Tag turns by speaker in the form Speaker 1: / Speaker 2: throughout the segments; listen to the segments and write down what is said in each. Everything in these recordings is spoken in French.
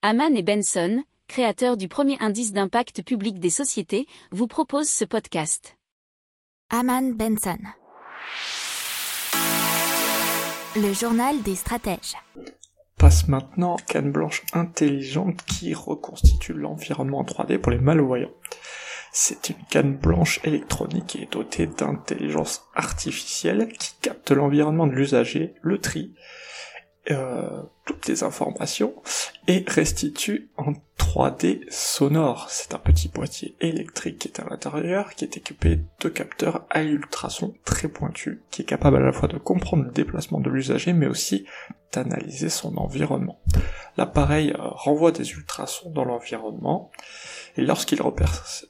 Speaker 1: Haman et Benson, créateurs du premier indice d'impact public des sociétés, vous proposent ce podcast.
Speaker 2: Haman Benson. Le journal des stratèges.
Speaker 3: Passe maintenant canne blanche intelligente qui reconstitue l'environnement en 3D pour les malvoyants. C'est une canne blanche électronique qui est dotée d'intelligence artificielle qui capte l'environnement de l'usager, le tri, euh, toutes les informations et restitue en 3D sonore. C'est un petit boîtier électrique qui est à l'intérieur, qui est équipé de capteurs à ultrasons très pointus, qui est capable à la fois de comprendre le déplacement de l'usager, mais aussi d'analyser son environnement. L'appareil euh, renvoie des ultrasons dans l'environnement, et lorsqu'il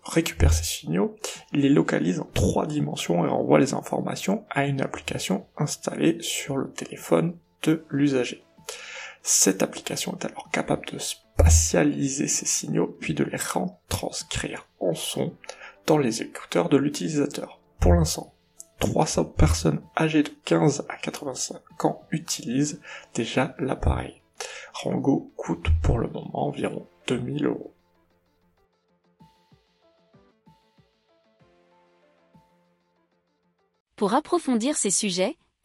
Speaker 3: récupère ces signaux, il les localise en trois dimensions et envoie les informations à une application installée sur le téléphone l'usager. Cette application est alors capable de spatialiser ces signaux puis de les retranscrire en son dans les écouteurs de l'utilisateur. Pour l'instant, 300 personnes âgées de 15 à 85 ans utilisent déjà l'appareil. Rango coûte pour le moment environ 2000 euros.
Speaker 1: Pour approfondir ces sujets,